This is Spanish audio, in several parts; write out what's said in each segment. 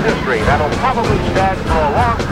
History that'll probably stand for a long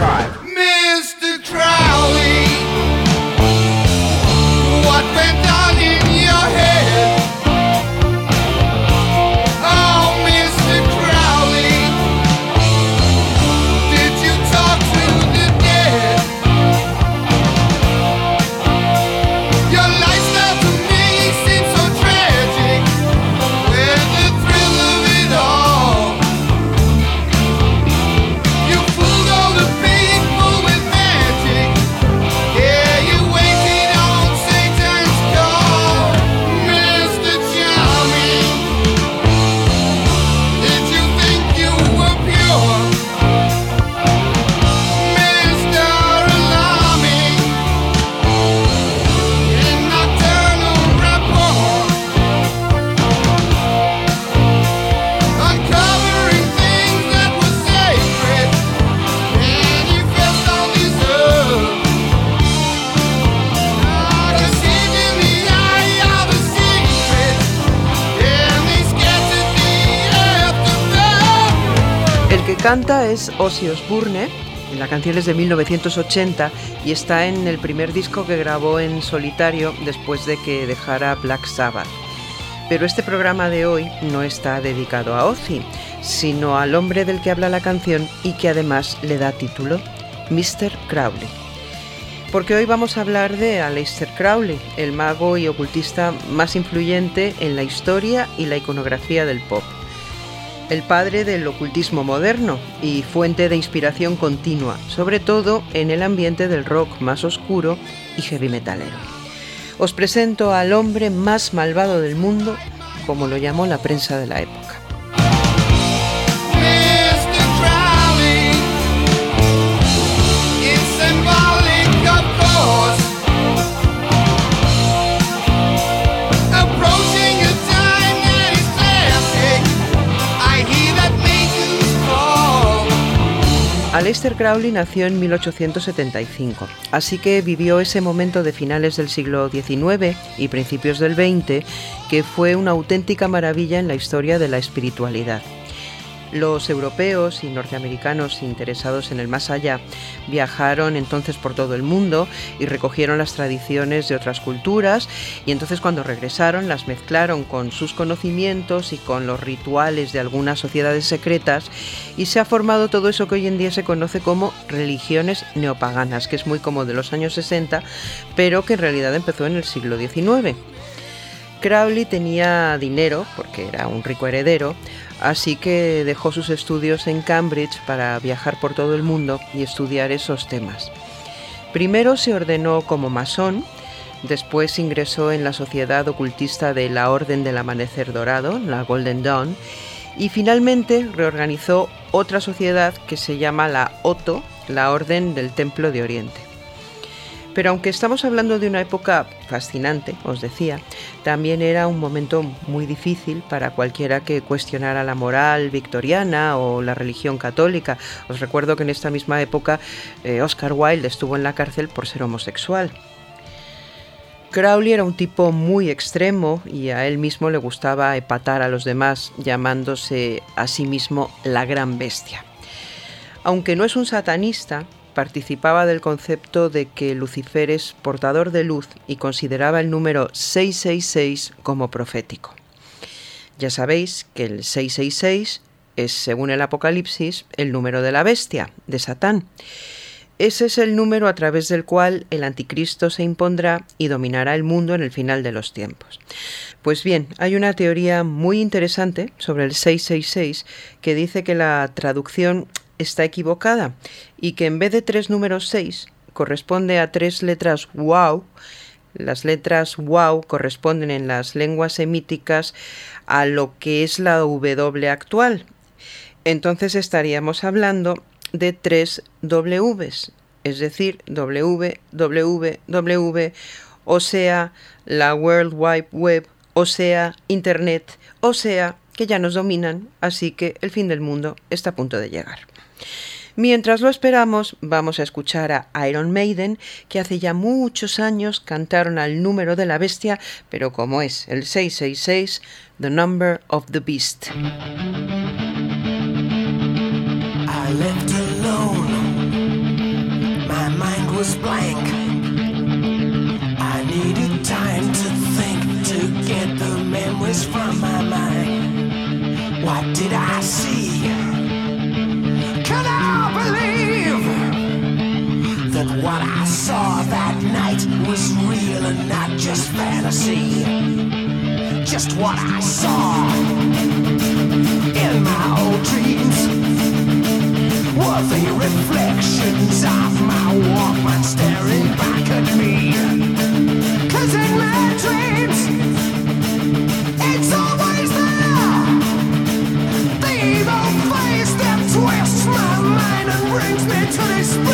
canta es Ozzy Osbourne, la canción es de 1980 y está en el primer disco que grabó en solitario después de que dejara Black Sabbath. Pero este programa de hoy no está dedicado a Ozzy, sino al hombre del que habla la canción y que además le da título, Mr. Crowley. Porque hoy vamos a hablar de Aleister Crowley, el mago y ocultista más influyente en la historia y la iconografía del pop el padre del ocultismo moderno y fuente de inspiración continua, sobre todo en el ambiente del rock más oscuro y heavy metalero. Os presento al hombre más malvado del mundo, como lo llamó la prensa de la época. Aleister Crowley nació en 1875, así que vivió ese momento de finales del siglo XIX y principios del XX que fue una auténtica maravilla en la historia de la espiritualidad. Los europeos y norteamericanos interesados en el más allá viajaron entonces por todo el mundo y recogieron las tradiciones de otras culturas y entonces cuando regresaron las mezclaron con sus conocimientos y con los rituales de algunas sociedades secretas y se ha formado todo eso que hoy en día se conoce como religiones neopaganas, que es muy como de los años 60, pero que en realidad empezó en el siglo XIX. Crowley tenía dinero, porque era un rico heredero, así que dejó sus estudios en Cambridge para viajar por todo el mundo y estudiar esos temas. Primero se ordenó como masón, después ingresó en la sociedad ocultista de la Orden del Amanecer Dorado, la Golden Dawn, y finalmente reorganizó otra sociedad que se llama la Otto, la Orden del Templo de Oriente. Pero aunque estamos hablando de una época fascinante, os decía, también era un momento muy difícil para cualquiera que cuestionara la moral victoriana o la religión católica. Os recuerdo que en esta misma época eh, Oscar Wilde estuvo en la cárcel por ser homosexual. Crowley era un tipo muy extremo y a él mismo le gustaba epatar a los demás, llamándose a sí mismo la gran bestia. Aunque no es un satanista, participaba del concepto de que Lucifer es portador de luz y consideraba el número 666 como profético. Ya sabéis que el 666 es, según el Apocalipsis, el número de la bestia, de Satán. Ese es el número a través del cual el anticristo se impondrá y dominará el mundo en el final de los tiempos. Pues bien, hay una teoría muy interesante sobre el 666 que dice que la traducción está equivocada y que en vez de tres números 6 corresponde a tres letras wow. Las letras wow corresponden en las lenguas semíticas a lo que es la W actual. Entonces estaríamos hablando de tres Ws, es decir, W, W, W, o sea, la World Wide Web, o sea, Internet, o sea, que ya nos dominan, así que el fin del mundo está a punto de llegar. Mientras lo esperamos, vamos a escuchar a Iron Maiden, que hace ya muchos años cantaron al número de la bestia, pero como es el 666, The Number of the Beast. I left alone. My mind was blank. I needed time to think to get the memories from my mind. What did I not just fantasy? Just what I saw in my old dreams were the reflections of my Walkman staring back at me. Cause in my dreams, it's always there. The evil face that twists my mind and brings me to despair.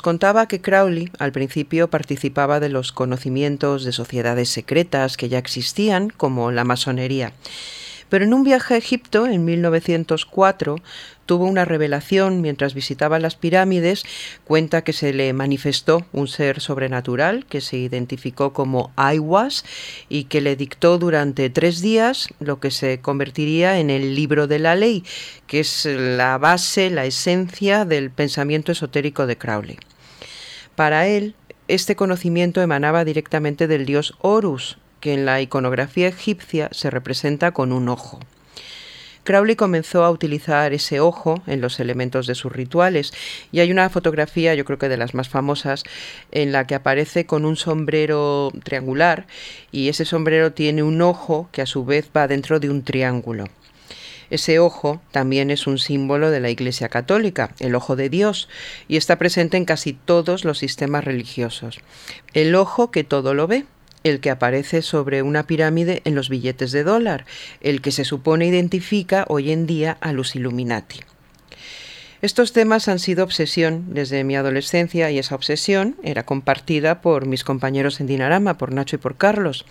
Contaba que Crowley al principio participaba de los conocimientos de sociedades secretas que ya existían, como la masonería. Pero en un viaje a Egipto en 1904 tuvo una revelación mientras visitaba las pirámides, cuenta que se le manifestó un ser sobrenatural que se identificó como Aiwas y que le dictó durante tres días lo que se convertiría en el libro de la ley, que es la base, la esencia del pensamiento esotérico de Crowley. Para él, este conocimiento emanaba directamente del dios Horus, que en la iconografía egipcia se representa con un ojo. Crowley comenzó a utilizar ese ojo en los elementos de sus rituales y hay una fotografía, yo creo que de las más famosas, en la que aparece con un sombrero triangular y ese sombrero tiene un ojo que a su vez va dentro de un triángulo. Ese ojo también es un símbolo de la Iglesia Católica, el ojo de Dios, y está presente en casi todos los sistemas religiosos. El ojo que todo lo ve el que aparece sobre una pirámide en los billetes de dólar, el que se supone identifica hoy en día a los Illuminati. Estos temas han sido obsesión desde mi adolescencia y esa obsesión era compartida por mis compañeros en Dinarama, por Nacho y por Carlos.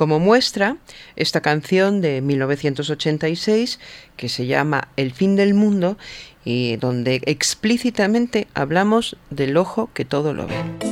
Como muestra, esta canción de 1986 que se llama El fin del mundo y donde explícitamente hablamos del ojo que todo lo ve.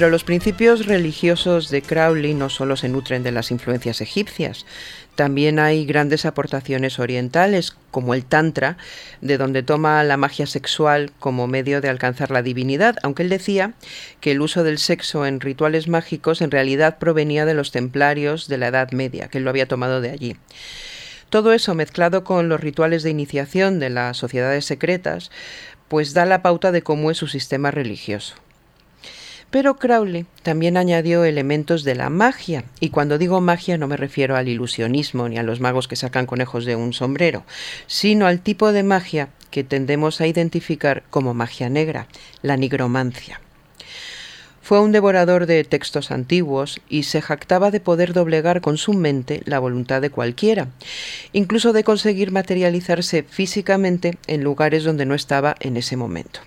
Pero los principios religiosos de Crowley no solo se nutren de las influencias egipcias, también hay grandes aportaciones orientales, como el Tantra, de donde toma la magia sexual como medio de alcanzar la divinidad, aunque él decía que el uso del sexo en rituales mágicos en realidad provenía de los templarios de la Edad Media, que él lo había tomado de allí. Todo eso mezclado con los rituales de iniciación de las sociedades secretas, pues da la pauta de cómo es su sistema religioso. Pero Crowley también añadió elementos de la magia, y cuando digo magia no me refiero al ilusionismo ni a los magos que sacan conejos de un sombrero, sino al tipo de magia que tendemos a identificar como magia negra, la nigromancia. Fue un devorador de textos antiguos y se jactaba de poder doblegar con su mente la voluntad de cualquiera, incluso de conseguir materializarse físicamente en lugares donde no estaba en ese momento.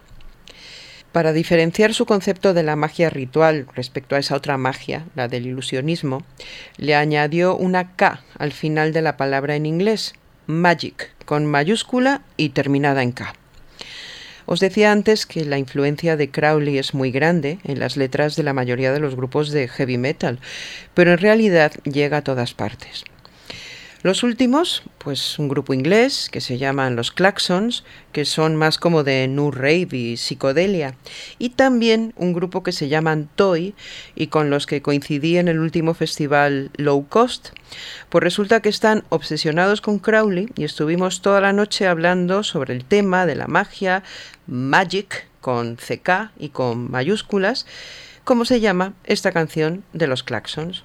Para diferenciar su concepto de la magia ritual respecto a esa otra magia, la del ilusionismo, le añadió una K al final de la palabra en inglés, magic, con mayúscula y terminada en K. Os decía antes que la influencia de Crowley es muy grande en las letras de la mayoría de los grupos de heavy metal, pero en realidad llega a todas partes. Los últimos, pues un grupo inglés que se llaman los Claxons, que son más como de New Rave y psicodelia, y también un grupo que se llaman Toy y con los que coincidí en el último festival Low Cost. Pues resulta que están obsesionados con Crowley y estuvimos toda la noche hablando sobre el tema de la magia, Magic con CK y con mayúsculas, como se llama esta canción de los Claxons.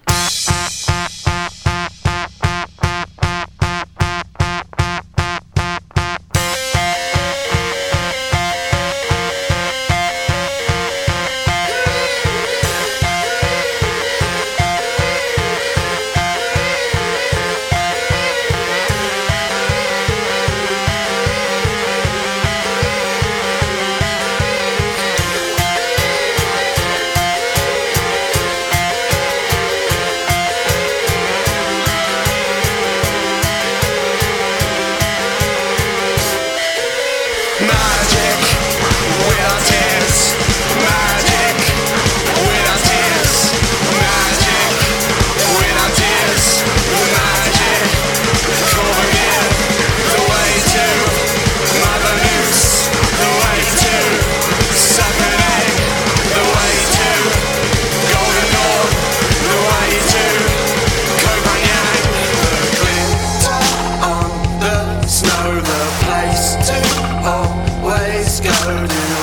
burning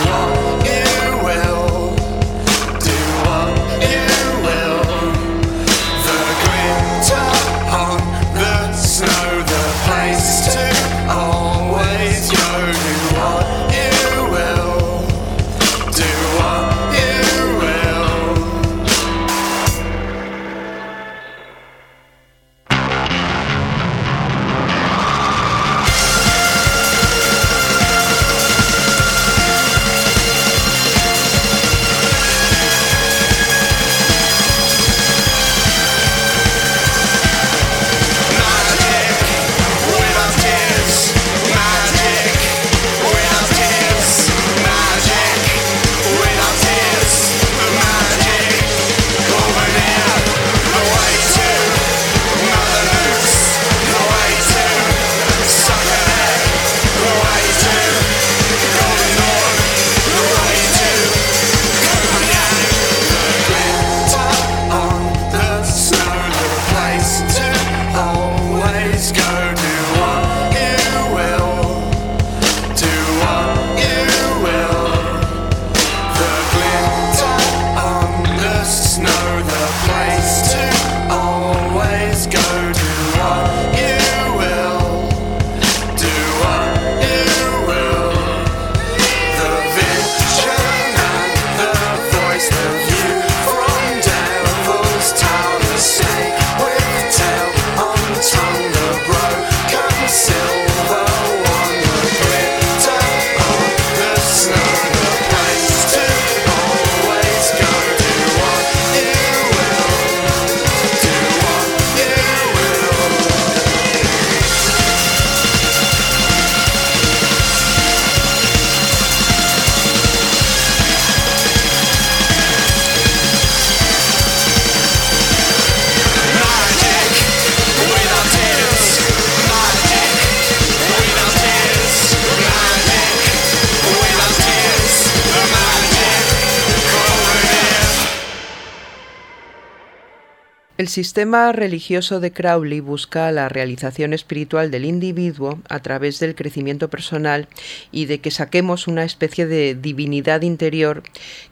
El sistema religioso de Crowley busca la realización espiritual del individuo a través del crecimiento personal y de que saquemos una especie de divinidad interior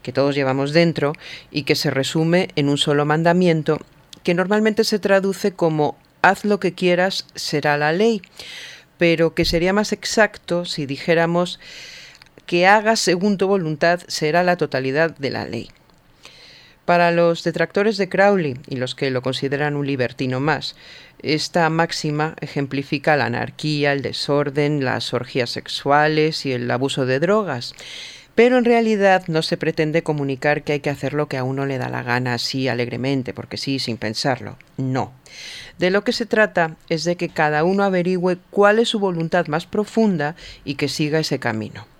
que todos llevamos dentro y que se resume en un solo mandamiento que normalmente se traduce como haz lo que quieras será la ley, pero que sería más exacto si dijéramos que hagas según tu voluntad será la totalidad de la ley. Para los detractores de Crowley y los que lo consideran un libertino más, esta máxima ejemplifica la anarquía, el desorden, las orgías sexuales y el abuso de drogas. Pero en realidad no se pretende comunicar que hay que hacer lo que a uno le da la gana así alegremente, porque sí, sin pensarlo. No. De lo que se trata es de que cada uno averigüe cuál es su voluntad más profunda y que siga ese camino.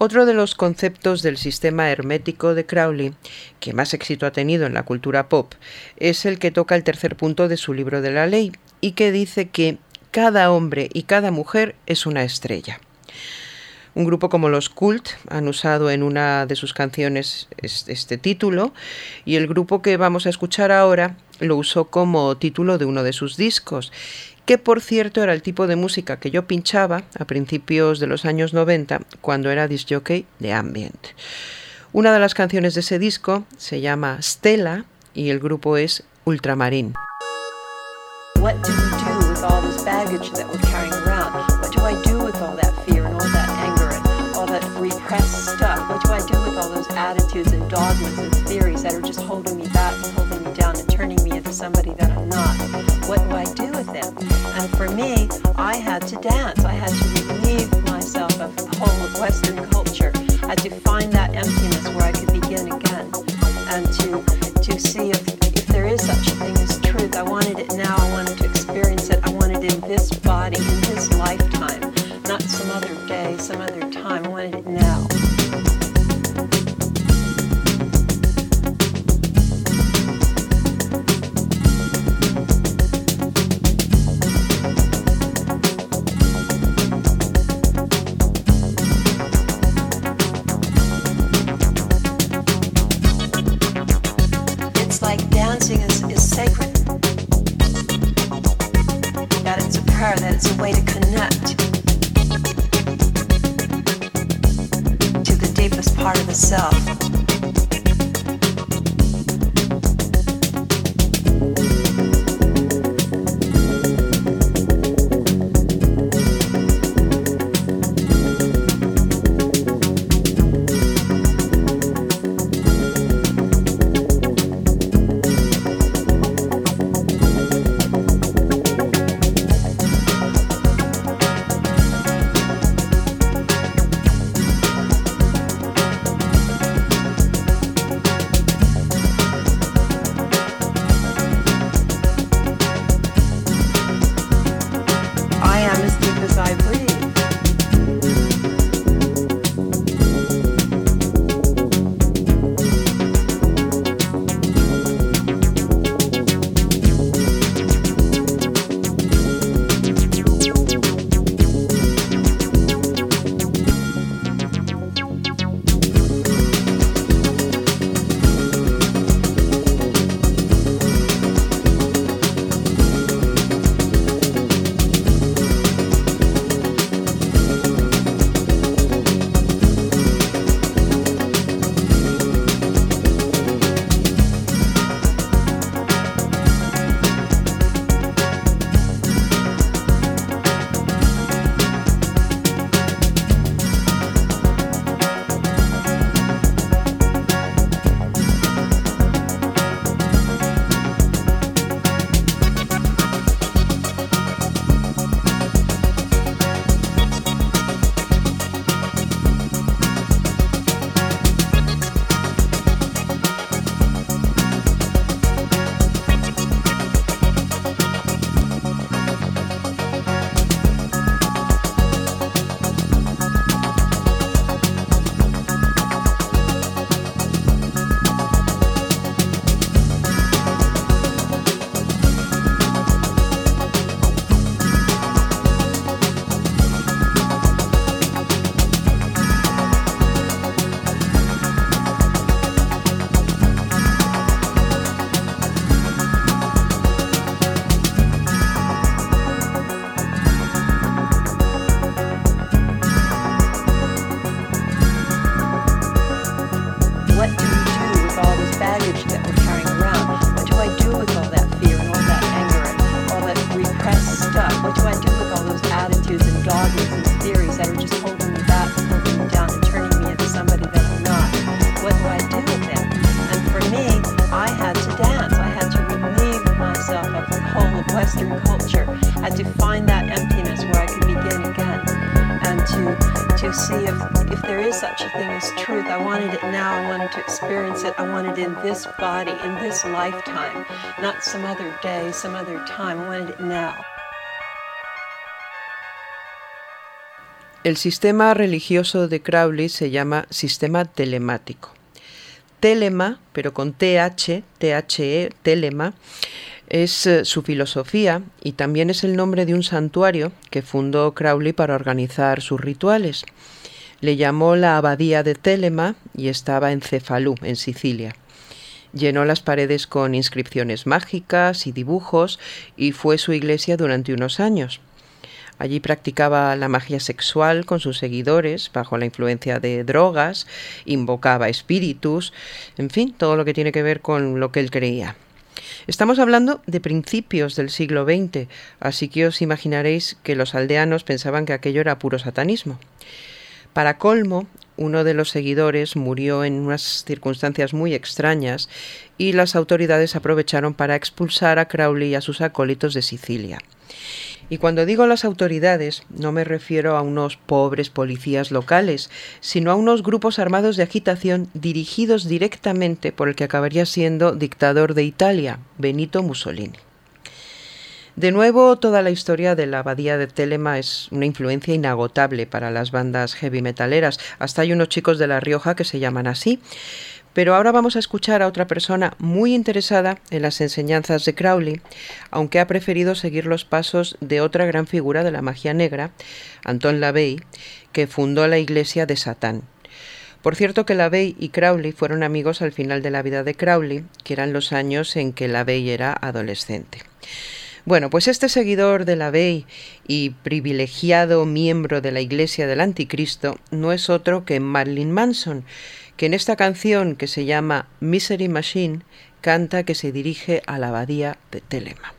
Otro de los conceptos del sistema hermético de Crowley, que más éxito ha tenido en la cultura pop, es el que toca el tercer punto de su libro de la ley y que dice que cada hombre y cada mujer es una estrella. Un grupo como los Cult han usado en una de sus canciones este título y el grupo que vamos a escuchar ahora lo usó como título de uno de sus discos que por cierto era el tipo de música que yo pinchaba a principios de los años 90 cuando era disc-jockey de ambient. Una de las canciones de ese disco se llama Stella y el grupo es Ultramarín. What do we do with all this baggage that we're carrying around? What do I do with all that fear and all that anger and all that repressed stuff? What do I do with all those attitudes and dogmas and theories that are just holding me back and holding down and turning me into somebody that I'm not? What do I do with them? And for me, I had to dance. I had to relieve myself of the whole of Western culture. I had to find that emptiness where I could begin again and to to see if, if there is such a thing as truth. I wanted it now. I wanted to experience it. I wanted it in this body, in this lifetime, not some other day, some other in this lifetime, not some other day, some other time. I wanted it now. El sistema religioso de Crowley se llama sistema telemático. Telema, pero con TH, THE, Telema, es eh, su filosofía y también es el nombre de un santuario que fundó Crowley para organizar sus rituales. Le llamó la Abadía de Telema y estaba en Cefalú, en Sicilia. Llenó las paredes con inscripciones mágicas y dibujos y fue su iglesia durante unos años. Allí practicaba la magia sexual con sus seguidores bajo la influencia de drogas, invocaba espíritus, en fin, todo lo que tiene que ver con lo que él creía. Estamos hablando de principios del siglo XX, así que os imaginaréis que los aldeanos pensaban que aquello era puro satanismo. Para colmo, uno de los seguidores murió en unas circunstancias muy extrañas y las autoridades aprovecharon para expulsar a Crowley y a sus acólitos de Sicilia. Y cuando digo las autoridades, no me refiero a unos pobres policías locales, sino a unos grupos armados de agitación dirigidos directamente por el que acabaría siendo dictador de Italia, Benito Mussolini. De nuevo, toda la historia de la abadía de Telema es una influencia inagotable para las bandas heavy metaleras. Hasta hay unos chicos de La Rioja que se llaman así. Pero ahora vamos a escuchar a otra persona muy interesada en las enseñanzas de Crowley, aunque ha preferido seguir los pasos de otra gran figura de la magia negra, Anton LaVey, que fundó la Iglesia de Satán. Por cierto que LaVey y Crowley fueron amigos al final de la vida de Crowley, que eran los años en que LaVey era adolescente. Bueno, pues este seguidor de la Bey y privilegiado miembro de la Iglesia del Anticristo no es otro que Marilyn Manson, que en esta canción que se llama Misery Machine canta que se dirige a la abadía de Telema.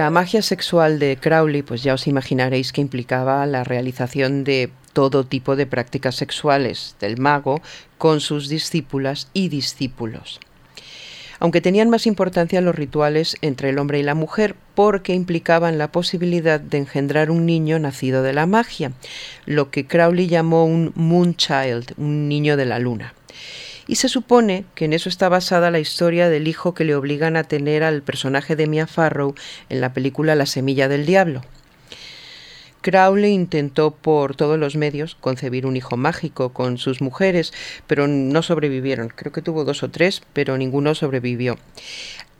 La magia sexual de Crowley, pues ya os imaginaréis que implicaba la realización de todo tipo de prácticas sexuales del mago con sus discípulas y discípulos. Aunque tenían más importancia los rituales entre el hombre y la mujer porque implicaban la posibilidad de engendrar un niño nacido de la magia, lo que Crowley llamó un moon child, un niño de la luna. Y se supone que en eso está basada la historia del hijo que le obligan a tener al personaje de Mia Farrow en la película La semilla del diablo. Crowley intentó por todos los medios concebir un hijo mágico con sus mujeres, pero no sobrevivieron. Creo que tuvo dos o tres, pero ninguno sobrevivió.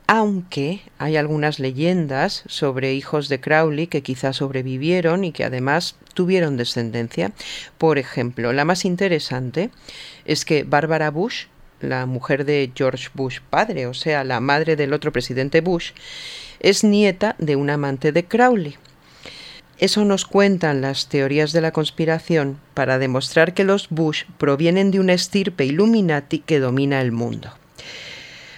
Aunque hay algunas leyendas sobre hijos de Crowley que quizás sobrevivieron y que además tuvieron descendencia. Por ejemplo, la más interesante es que Barbara Bush, la mujer de George Bush padre, o sea, la madre del otro presidente Bush, es nieta de un amante de Crowley. Eso nos cuentan las teorías de la conspiración para demostrar que los Bush provienen de una estirpe Illuminati que domina el mundo.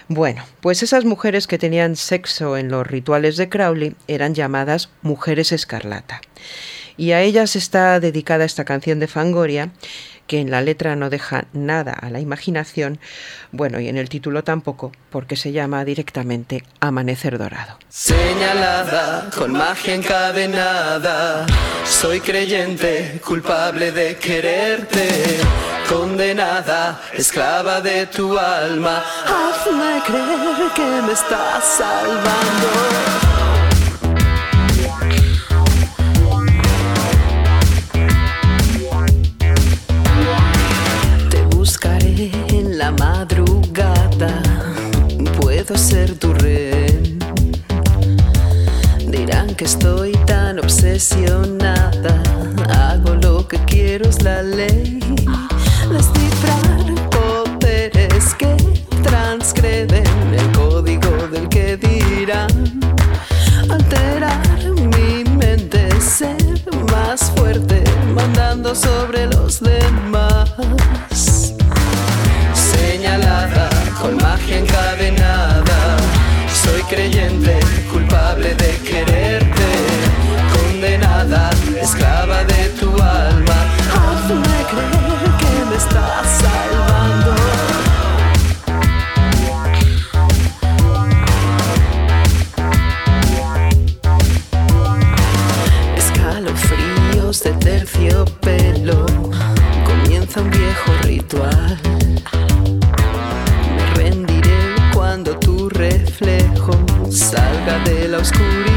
Bueno, pues esas mujeres que tenían sexo en los rituales de Crowley eran llamadas mujeres escarlata. Y a ellas está dedicada esta canción de Fangoria, que en la letra no deja nada a la imaginación, bueno, y en el título tampoco, porque se llama directamente Amanecer Dorado. Señalada con magia encadenada, soy creyente, culpable de quererte, condenada, esclava de tu alma. Hazme creer que me estás salvando. Te buscaré en la madrugada, puedo ser tu rehén. Dirán que estoy tan obsesionada, hago lo que quiero es la ley. Alterar mi mente, ser más fuerte, mandando sobre los demás. Señalada con magia encadenada, oscuridad.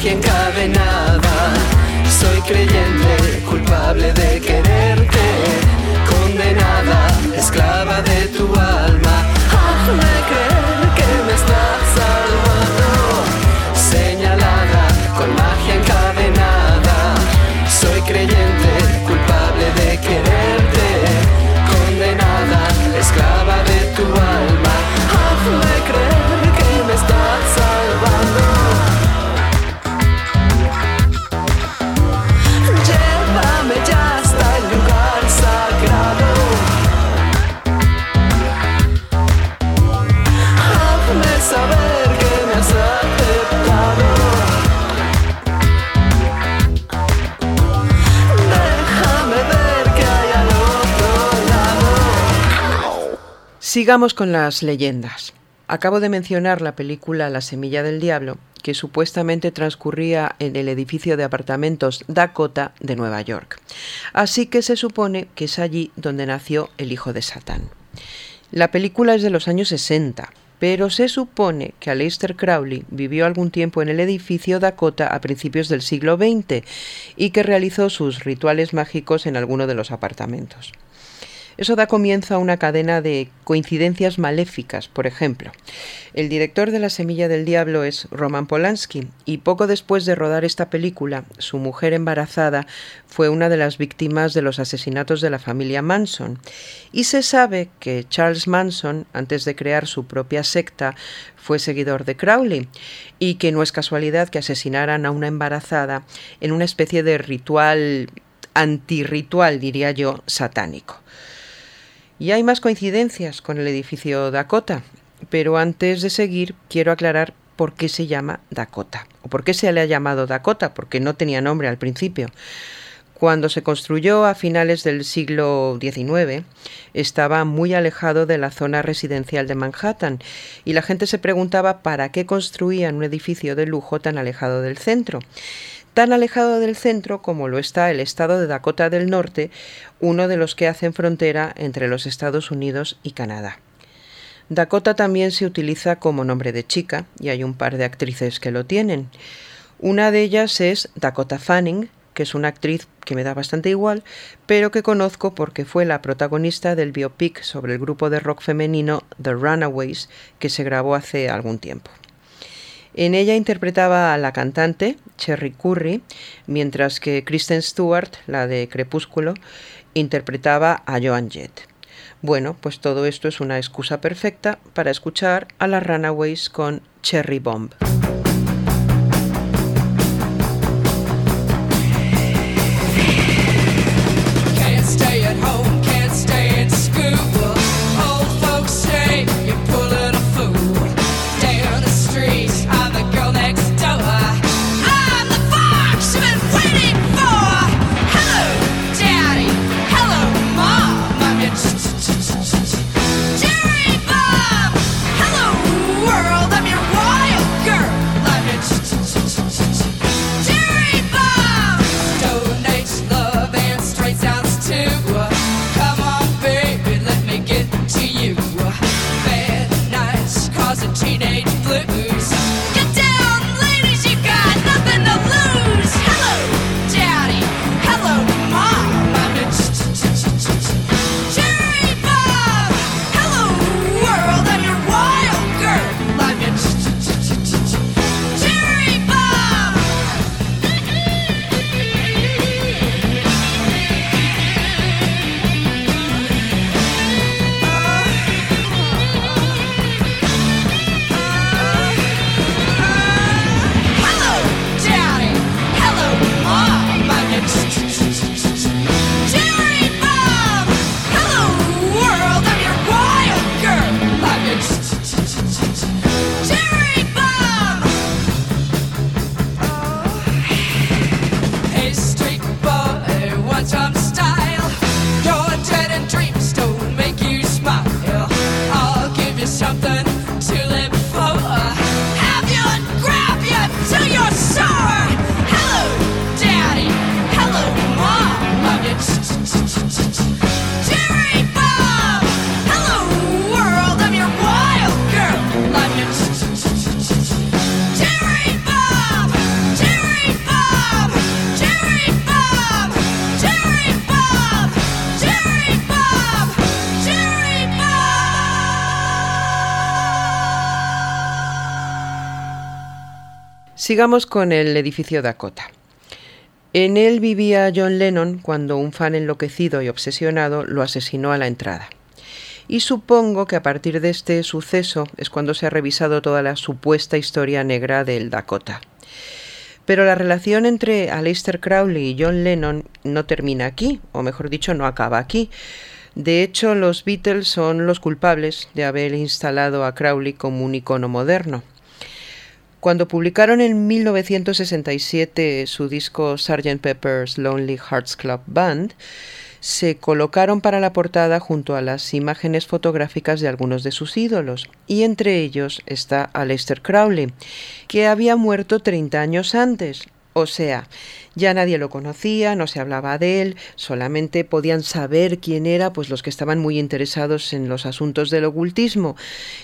Magia encadenada, soy creyente, culpable de quererte, Sigamos con las leyendas. Acabo de mencionar la película La Semilla del Diablo que supuestamente transcurría en el edificio de apartamentos Dakota de Nueva York. Así que se supone que es allí donde nació el hijo de Satán. La película es de los años 60, pero se supone que Aleister Crowley vivió algún tiempo en el edificio Dakota a principios del siglo XX y que realizó sus rituales mágicos en alguno de los apartamentos. Eso da comienzo a una cadena de coincidencias maléficas. Por ejemplo, el director de La Semilla del Diablo es Roman Polanski y poco después de rodar esta película, su mujer embarazada fue una de las víctimas de los asesinatos de la familia Manson. Y se sabe que Charles Manson, antes de crear su propia secta, fue seguidor de Crowley y que no es casualidad que asesinaran a una embarazada en una especie de ritual antirritual, diría yo, satánico. Y hay más coincidencias con el edificio Dakota, pero antes de seguir quiero aclarar por qué se llama Dakota, o por qué se le ha llamado Dakota, porque no tenía nombre al principio. Cuando se construyó a finales del siglo XIX, estaba muy alejado de la zona residencial de Manhattan y la gente se preguntaba para qué construían un edificio de lujo tan alejado del centro tan alejado del centro como lo está el estado de Dakota del Norte, uno de los que hacen frontera entre los Estados Unidos y Canadá. Dakota también se utiliza como nombre de chica, y hay un par de actrices que lo tienen. Una de ellas es Dakota Fanning, que es una actriz que me da bastante igual, pero que conozco porque fue la protagonista del biopic sobre el grupo de rock femenino The Runaways, que se grabó hace algún tiempo. En ella interpretaba a la cantante Cherry Curry, mientras que Kristen Stewart, la de Crepúsculo, interpretaba a Joan Jett. Bueno, pues todo esto es una excusa perfecta para escuchar a las Runaways con Cherry Bomb. Sigamos con el edificio Dakota. En él vivía John Lennon cuando un fan enloquecido y obsesionado lo asesinó a la entrada. Y supongo que a partir de este suceso es cuando se ha revisado toda la supuesta historia negra del Dakota. Pero la relación entre Aleister Crowley y John Lennon no termina aquí, o mejor dicho, no acaba aquí. De hecho, los Beatles son los culpables de haber instalado a Crowley como un icono moderno. Cuando publicaron en 1967 su disco Sgt. Pepper's Lonely Hearts Club Band, se colocaron para la portada junto a las imágenes fotográficas de algunos de sus ídolos, y entre ellos está Aleister Crowley, que había muerto 30 años antes, o sea, ya nadie lo conocía, no se hablaba de él, solamente podían saber quién era pues los que estaban muy interesados en los asuntos del ocultismo.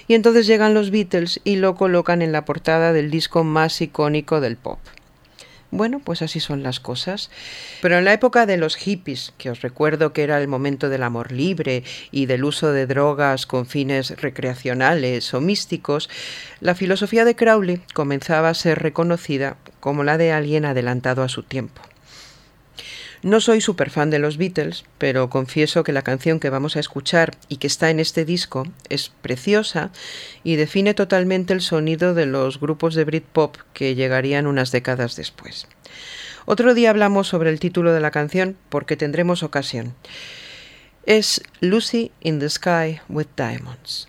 Y entonces llegan los Beatles y lo colocan en la portada del disco más icónico del pop. Bueno, pues así son las cosas. Pero en la época de los hippies, que os recuerdo que era el momento del amor libre y del uso de drogas con fines recreacionales o místicos, la filosofía de Crowley comenzaba a ser reconocida como la de alguien adelantado a su tiempo. No soy súper fan de los Beatles, pero confieso que la canción que vamos a escuchar y que está en este disco es preciosa y define totalmente el sonido de los grupos de Britpop que llegarían unas décadas después. Otro día hablamos sobre el título de la canción porque tendremos ocasión. Es Lucy in the Sky with Diamonds.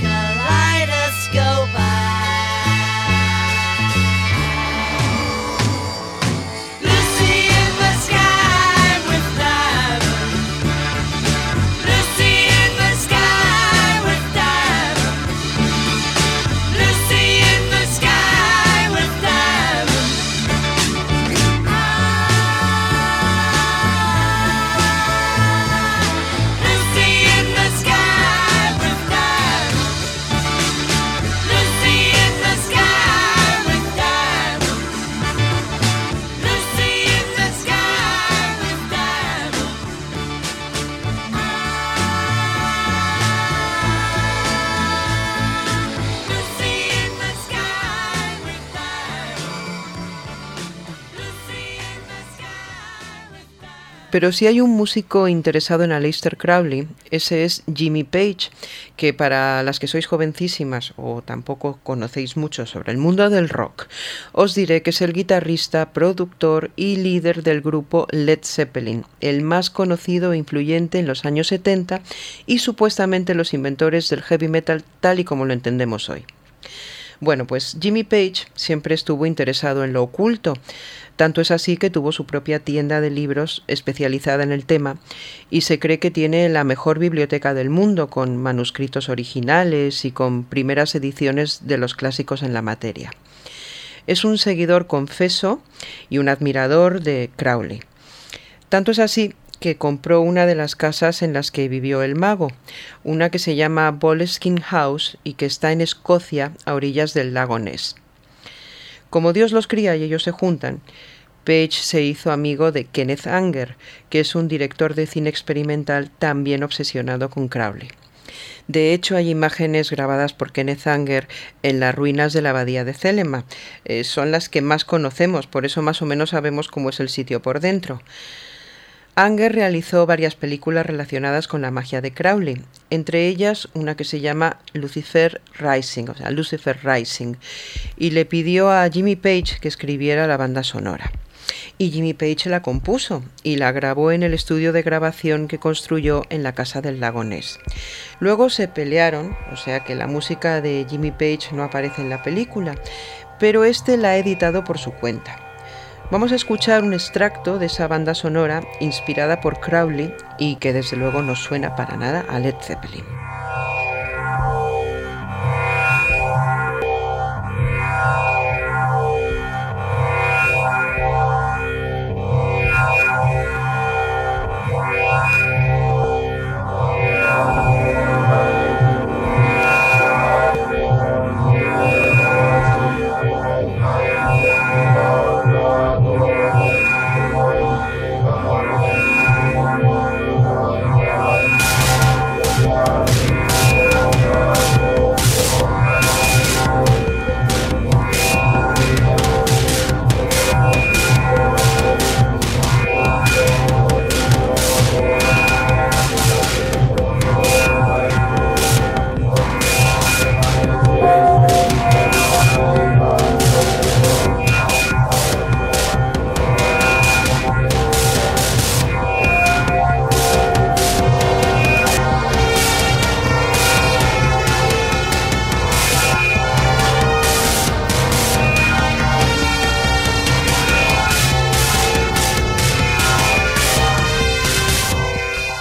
Pero si hay un músico interesado en Aleister Crowley, ese es Jimmy Page, que para las que sois jovencísimas o tampoco conocéis mucho sobre el mundo del rock, os diré que es el guitarrista, productor y líder del grupo Led Zeppelin, el más conocido e influyente en los años 70 y supuestamente los inventores del heavy metal tal y como lo entendemos hoy. Bueno, pues Jimmy Page siempre estuvo interesado en lo oculto. Tanto es así que tuvo su propia tienda de libros especializada en el tema y se cree que tiene la mejor biblioteca del mundo con manuscritos originales y con primeras ediciones de los clásicos en la materia. Es un seguidor confeso y un admirador de Crowley. Tanto es así que compró una de las casas en las que vivió el mago, una que se llama Boleskine House y que está en Escocia, a orillas del lago Ness. Como Dios los cría y ellos se juntan, Page se hizo amigo de Kenneth Anger, que es un director de cine experimental también obsesionado con Crowley. De hecho, hay imágenes grabadas por Kenneth Anger en las ruinas de la abadía de Celema. Eh, son las que más conocemos, por eso más o menos sabemos cómo es el sitio por dentro. Anger realizó varias películas relacionadas con la magia de Crowley, entre ellas una que se llama Lucifer Rising, o sea, Lucifer Rising, y le pidió a Jimmy Page que escribiera la banda sonora. Y Jimmy Page la compuso y la grabó en el estudio de grabación que construyó en la casa del lago Ness. Luego se pelearon, o sea que la música de Jimmy Page no aparece en la película, pero este la ha editado por su cuenta. Vamos a escuchar un extracto de esa banda sonora inspirada por Crowley y que desde luego no suena para nada a Led Zeppelin.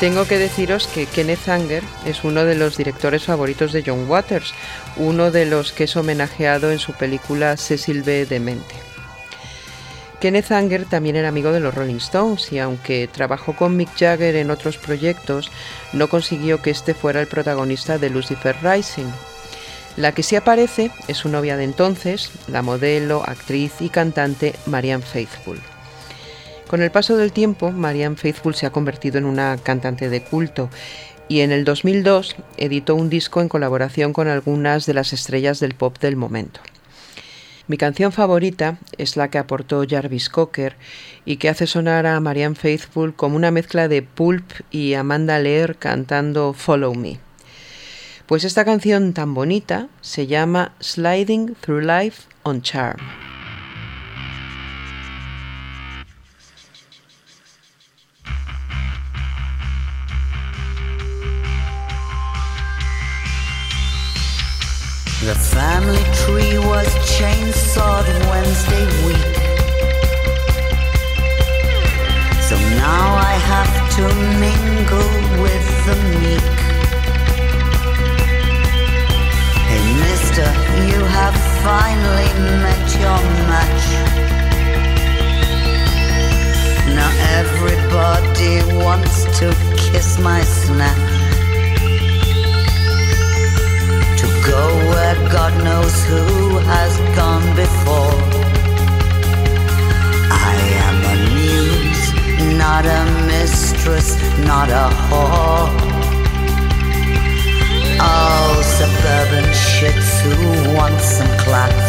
Tengo que deciros que Kenneth Anger es uno de los directores favoritos de John Waters, uno de los que es homenajeado en su película Cecil B. Demente. Kenneth Anger también era amigo de los Rolling Stones y aunque trabajó con Mick Jagger en otros proyectos, no consiguió que este fuera el protagonista de Lucifer Rising. La que sí aparece es su novia de entonces, la modelo, actriz y cantante Marianne Faithfull. Con el paso del tiempo, Marianne Faithfull se ha convertido en una cantante de culto y en el 2002 editó un disco en colaboración con algunas de las estrellas del pop del momento. Mi canción favorita es la que aportó Jarvis Cocker y que hace sonar a Marianne Faithfull como una mezcla de Pulp y Amanda Lear cantando Follow Me. Pues esta canción tan bonita se llama Sliding Through Life on Charm. The family tree was chainsawed Wednesday week. So now I have to mingle with the meek. Hey, mister, you have finally met your match. Now everybody wants to kiss my snatch. Go where God knows who has gone before. I am a muse, not a mistress, not a whore. Oh, suburban shits who want some class,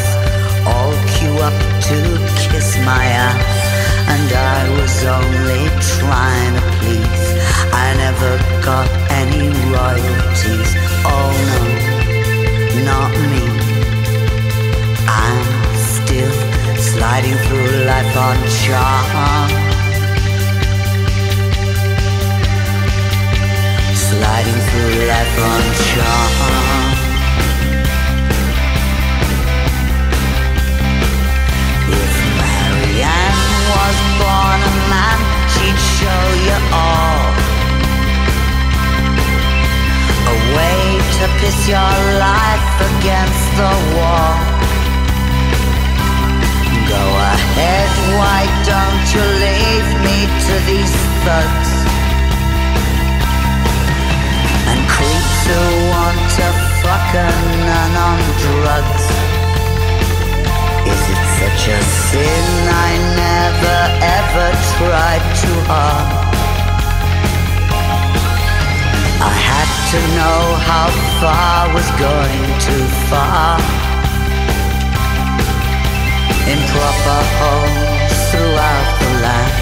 all queue up to kiss my ass. And I was only trying to please. I never got any royalties. Oh no, not me. I'm still sliding through life on charm. Sliding through life on charm. If Marianne was born a man, she'd show you all. Away to piss your life against the wall. Go ahead, why don't you leave me to these thugs? And creeps who want to fuck a nun on drugs. Is it such a sin I never ever tried to harm? I had to know how far was going too far. Improper homes throughout the land.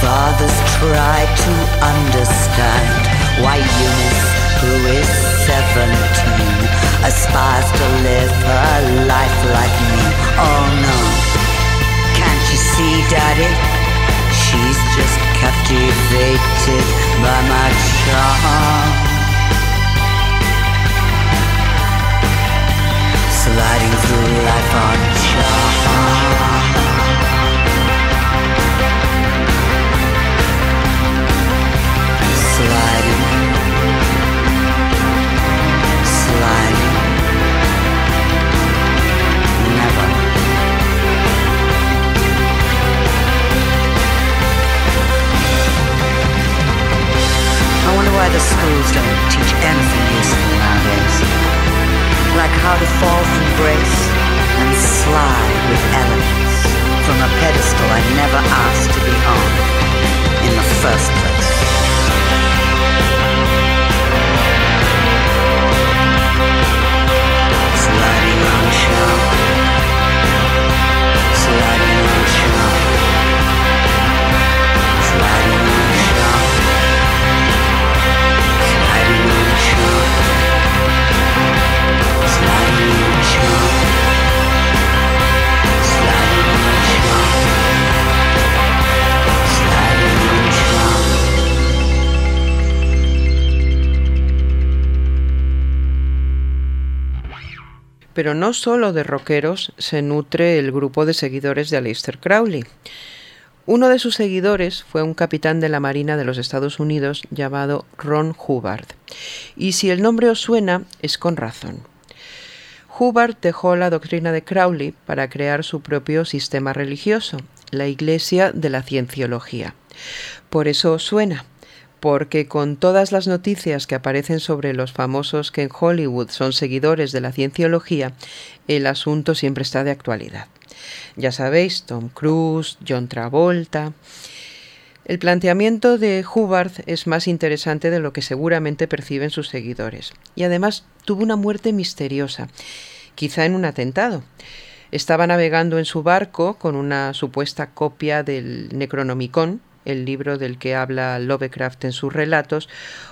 Fathers try to understand why Eunice, who is 17, aspires to live her life like me. Oh no, can't you see, Daddy? She's just captivated by my charm. Sliding through life on charm. I wonder why the schools don't teach anything useful nowadays. Like how to fall from grace and slide with elegance from a pedestal I never asked to be on in the first place. Sliding on shelf. Pero no solo de rockeros se nutre el grupo de seguidores de Aleister Crowley. Uno de sus seguidores fue un capitán de la Marina de los Estados Unidos llamado Ron Hubbard. Y si el nombre os suena, es con razón. Hubbard dejó la doctrina de Crowley para crear su propio sistema religioso, la Iglesia de la Cienciología. Por eso os suena, porque con todas las noticias que aparecen sobre los famosos que en Hollywood son seguidores de la cienciología, el asunto siempre está de actualidad. Ya sabéis, Tom Cruise, John Travolta. El planteamiento de Hubbard es más interesante de lo que seguramente perciben sus seguidores. Y además tuvo una muerte misteriosa, quizá en un atentado. Estaba navegando en su barco con una supuesta copia del Necronomicon, el libro del que habla Lovecraft en sus relatos,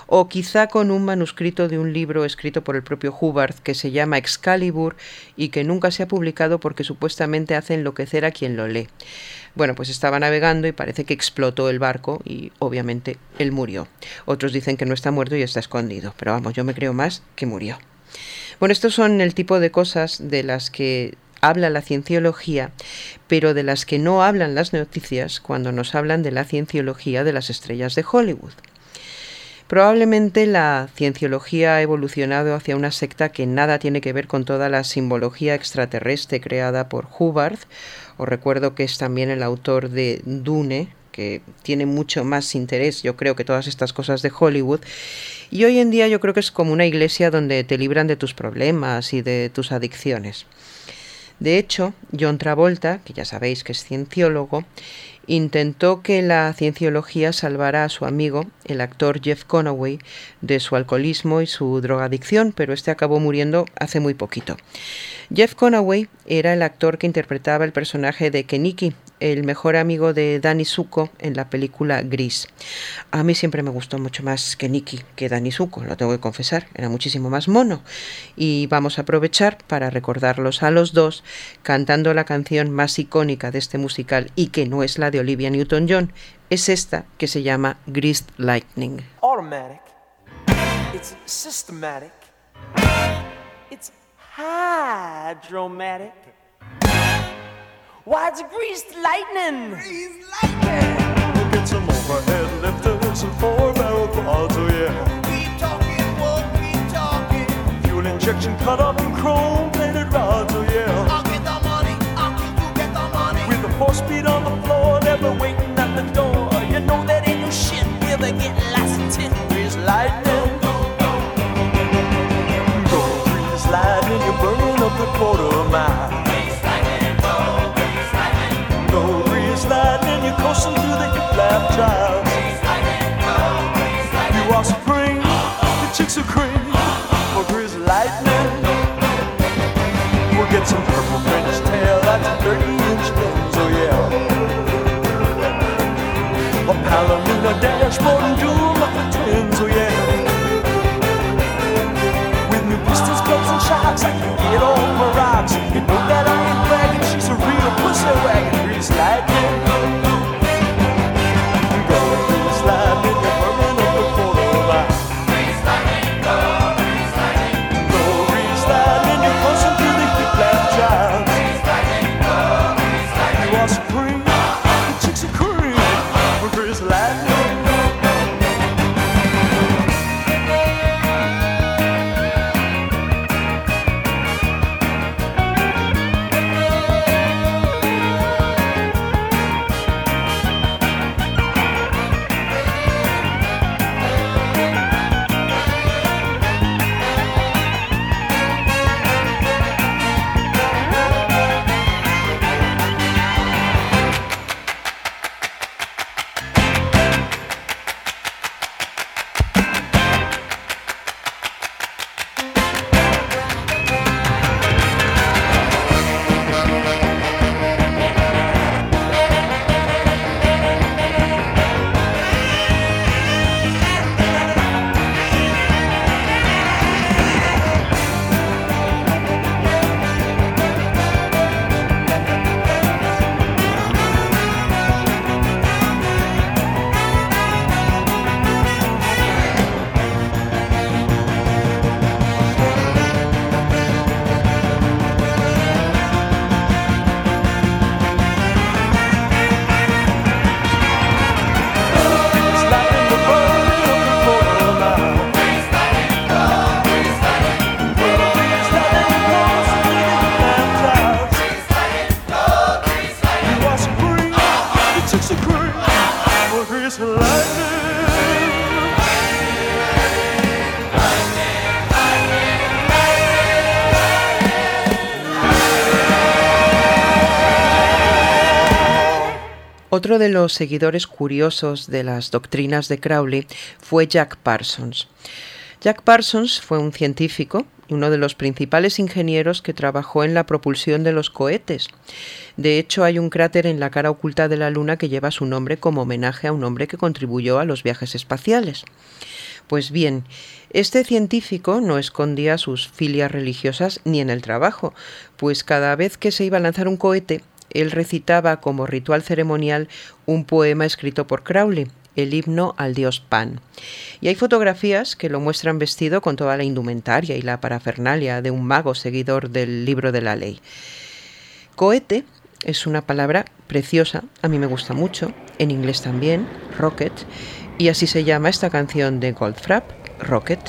o quizá con un manuscrito de un libro escrito por el propio Hubbard que se llama Excalibur y que nunca se ha publicado porque supuestamente hace enloquecer a quien lo lee. Bueno, pues estaba navegando y parece que explotó el barco y obviamente él murió. Otros dicen que no está muerto y está escondido, pero vamos, yo me creo más que murió. Bueno, estos son el tipo de cosas de las que habla la cienciología, pero de las que no hablan las noticias cuando nos hablan de la cienciología de las estrellas de Hollywood. Probablemente la cienciología ha evolucionado hacia una secta que nada tiene que ver con toda la simbología extraterrestre creada por Hubbard. Os recuerdo que es también el autor de Dune, que tiene mucho más interés, yo creo, que todas estas cosas de Hollywood. Y hoy en día yo creo que es como una iglesia donde te libran de tus problemas y de tus adicciones. De hecho, John Travolta, que ya sabéis que es cienciólogo, intentó que la cienciología salvara a su amigo, el actor Jeff Conaway, de su alcoholismo y su drogadicción, pero este acabó muriendo hace muy poquito. Jeff Conaway era el actor que interpretaba el personaje de Keniki, el mejor amigo de Danny Zuko en la película Gris. A mí siempre me gustó mucho más Keniki que Danny Zuko, lo tengo que confesar, era muchísimo más mono. Y vamos a aprovechar para recordarlos a los dos cantando la canción más icónica de este musical y que no es la de Olivia Newton-John, es esta que se llama Greased Lightning. automatic. It's systematic. It's hydromatic. Why, it's greased lightning. Greased lightning. Get some overhead lifters and four barrel quads, oh yeah. Keep talking, won't keep talking. Fuel injection cut up in chrome plated rods, oh yeah. I'll get the money. I'll keep you get the money. With the four speed on the floor, never they get lots of tin grease lightning. Go grease lightning, you're burning up the quarter mile. Are cream for grease lightning. We'll get some purple French tail, that's a 30 inch lens, oh yeah. A Palomino dashboard and dual muffler twins, oh yeah. With new pistons, clubs, and shocks, I can get my rocks. You know that I ain't bragging, she's a real pussy wagon, grease lightning. Otro de los seguidores curiosos de las doctrinas de Crowley fue Jack Parsons. Jack Parsons fue un científico y uno de los principales ingenieros que trabajó en la propulsión de los cohetes. De hecho, hay un cráter en la cara oculta de la Luna que lleva su nombre como homenaje a un hombre que contribuyó a los viajes espaciales. Pues bien, este científico no escondía sus filias religiosas ni en el trabajo, pues cada vez que se iba a lanzar un cohete, él recitaba como ritual ceremonial un poema escrito por Crowley, el himno al dios Pan. Y hay fotografías que lo muestran vestido con toda la indumentaria y la parafernalia de un mago seguidor del libro de la ley. Cohete es una palabra preciosa, a mí me gusta mucho, en inglés también, rocket, y así se llama esta canción de Goldfrapp, Rocket.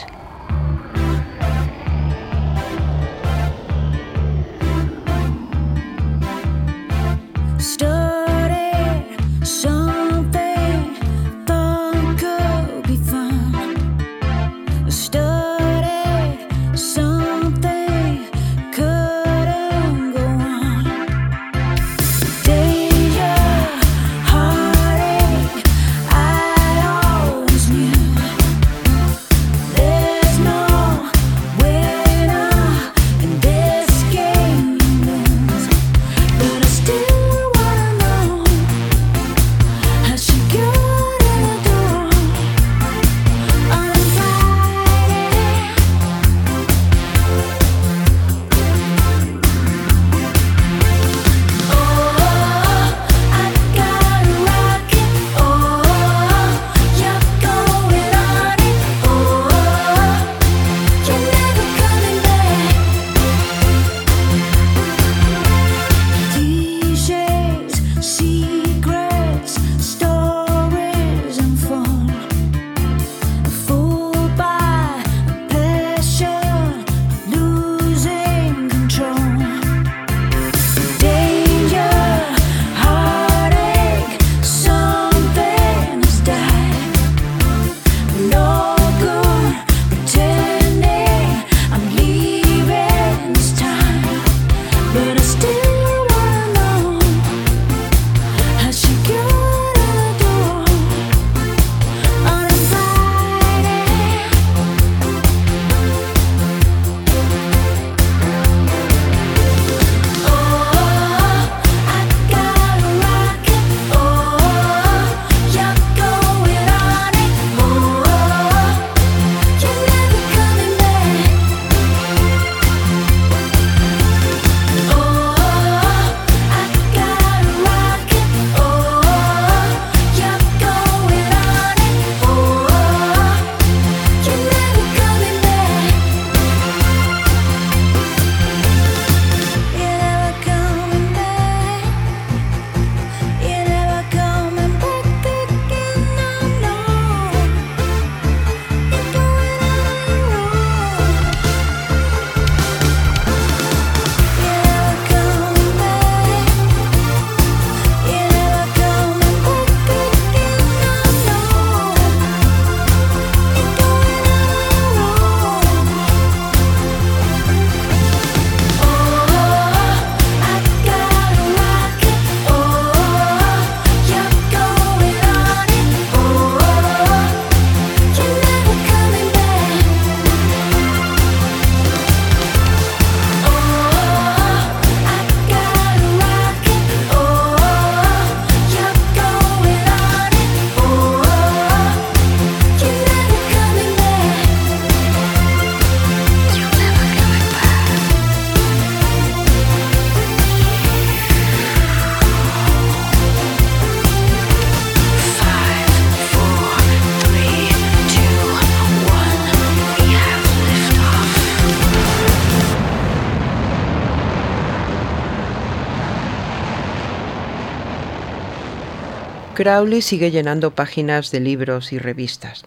Crowley sigue llenando páginas de libros y revistas.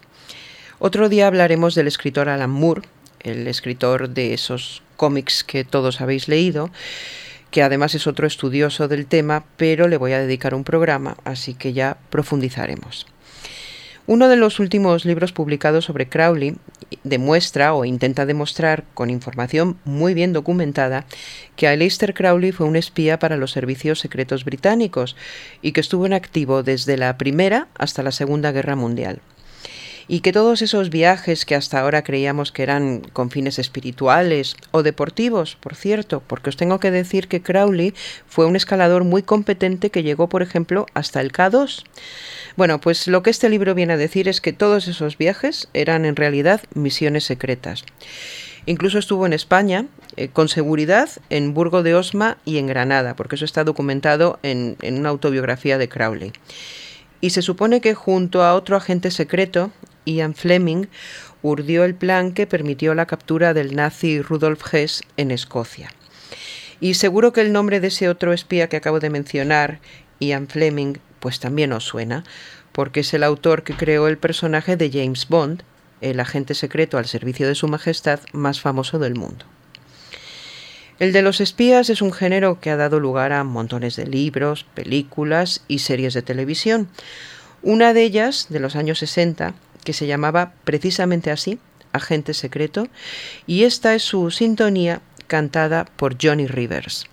Otro día hablaremos del escritor Alan Moore, el escritor de esos cómics que todos habéis leído, que además es otro estudioso del tema, pero le voy a dedicar un programa, así que ya profundizaremos. Uno de los últimos libros publicados sobre Crowley demuestra o intenta demostrar con información muy bien documentada que Aleister Crowley fue un espía para los servicios secretos británicos y que estuvo en activo desde la Primera hasta la Segunda Guerra Mundial y que todos esos viajes que hasta ahora creíamos que eran con fines espirituales o deportivos, por cierto, porque os tengo que decir que Crowley fue un escalador muy competente que llegó, por ejemplo, hasta el K2. Bueno, pues lo que este libro viene a decir es que todos esos viajes eran en realidad misiones secretas. Incluso estuvo en España, eh, con seguridad, en Burgo de Osma y en Granada, porque eso está documentado en, en una autobiografía de Crowley. Y se supone que junto a otro agente secreto, Ian Fleming, urdió el plan que permitió la captura del nazi Rudolf Hess en Escocia. Y seguro que el nombre de ese otro espía que acabo de mencionar, Ian Fleming, pues también os suena, porque es el autor que creó el personaje de James Bond, el agente secreto al servicio de Su Majestad más famoso del mundo. El de los espías es un género que ha dado lugar a montones de libros, películas y series de televisión. Una de ellas, de los años 60, que se llamaba precisamente así, Agente Secreto, y esta es su sintonía cantada por Johnny Rivers.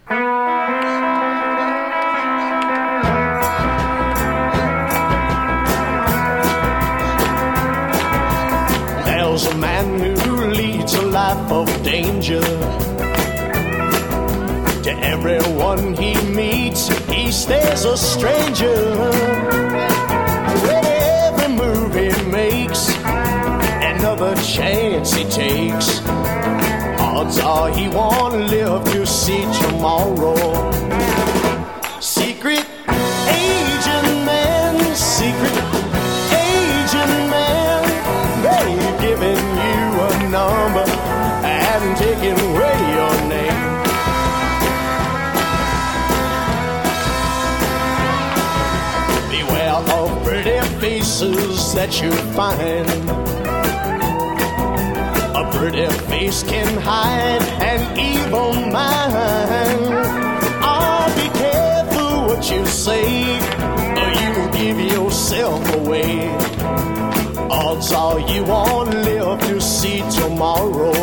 To everyone he meets, he stays a stranger. Another chance he takes. Odds are he won't live to see tomorrow. Secret agent man, secret agent man, they've given you a number and taken away your name. Beware of pretty faces that you find. Pretty face can hide an evil mind. Oh, be careful what you say, or you will give yourself away. Odds are you won't live to see tomorrow.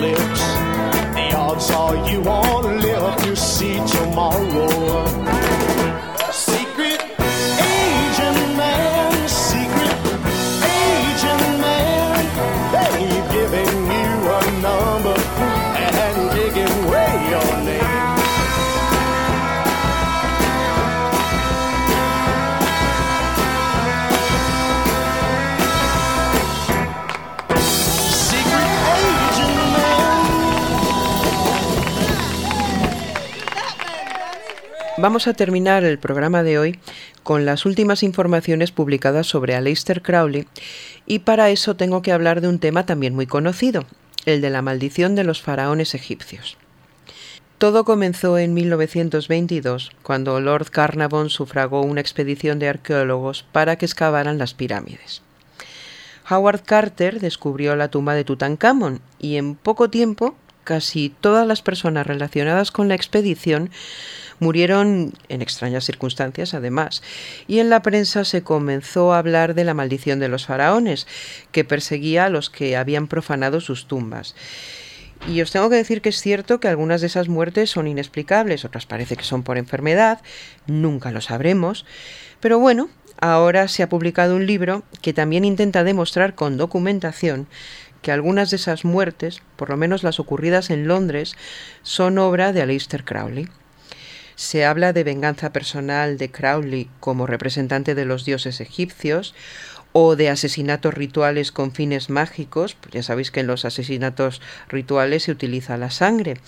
Lips. The odds are you won't live to see tomorrow. Vamos a terminar el programa de hoy con las últimas informaciones publicadas sobre Aleister Crowley y para eso tengo que hablar de un tema también muy conocido, el de la maldición de los faraones egipcios. Todo comenzó en 1922, cuando Lord Carnarvon sufragó una expedición de arqueólogos para que excavaran las pirámides. Howard Carter descubrió la tumba de Tutankamón y en poco tiempo casi todas las personas relacionadas con la expedición murieron en extrañas circunstancias además, y en la prensa se comenzó a hablar de la maldición de los faraones, que perseguía a los que habían profanado sus tumbas. Y os tengo que decir que es cierto que algunas de esas muertes son inexplicables, otras parece que son por enfermedad, nunca lo sabremos, pero bueno, ahora se ha publicado un libro que también intenta demostrar con documentación que algunas de esas muertes, por lo menos las ocurridas en Londres, son obra de Aleister Crowley. Se habla de venganza personal de Crowley como representante de los dioses egipcios o de asesinatos rituales con fines mágicos, pues ya sabéis que en los asesinatos rituales se utiliza la sangre.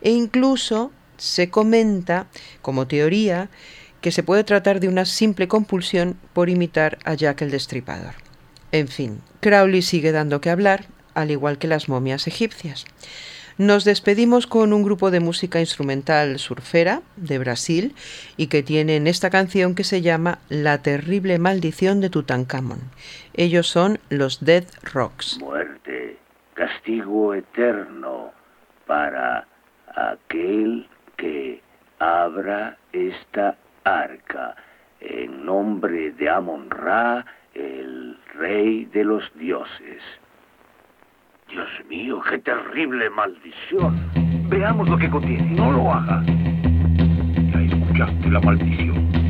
E incluso se comenta, como teoría, que se puede tratar de una simple compulsión por imitar a Jack el Destripador. En fin, Crowley sigue dando que hablar, al igual que las momias egipcias. Nos despedimos con un grupo de música instrumental surfera de Brasil y que tienen esta canción que se llama La terrible maldición de Tutankamón. Ellos son los Dead Rocks. Muerte, castigo eterno para aquel que abra esta arca en nombre de Amon Ra, el rey de los dioses. Dios mío, qué terrible maldición. Veamos lo que contiene. No lo haga. Ya escuchaste la maldición.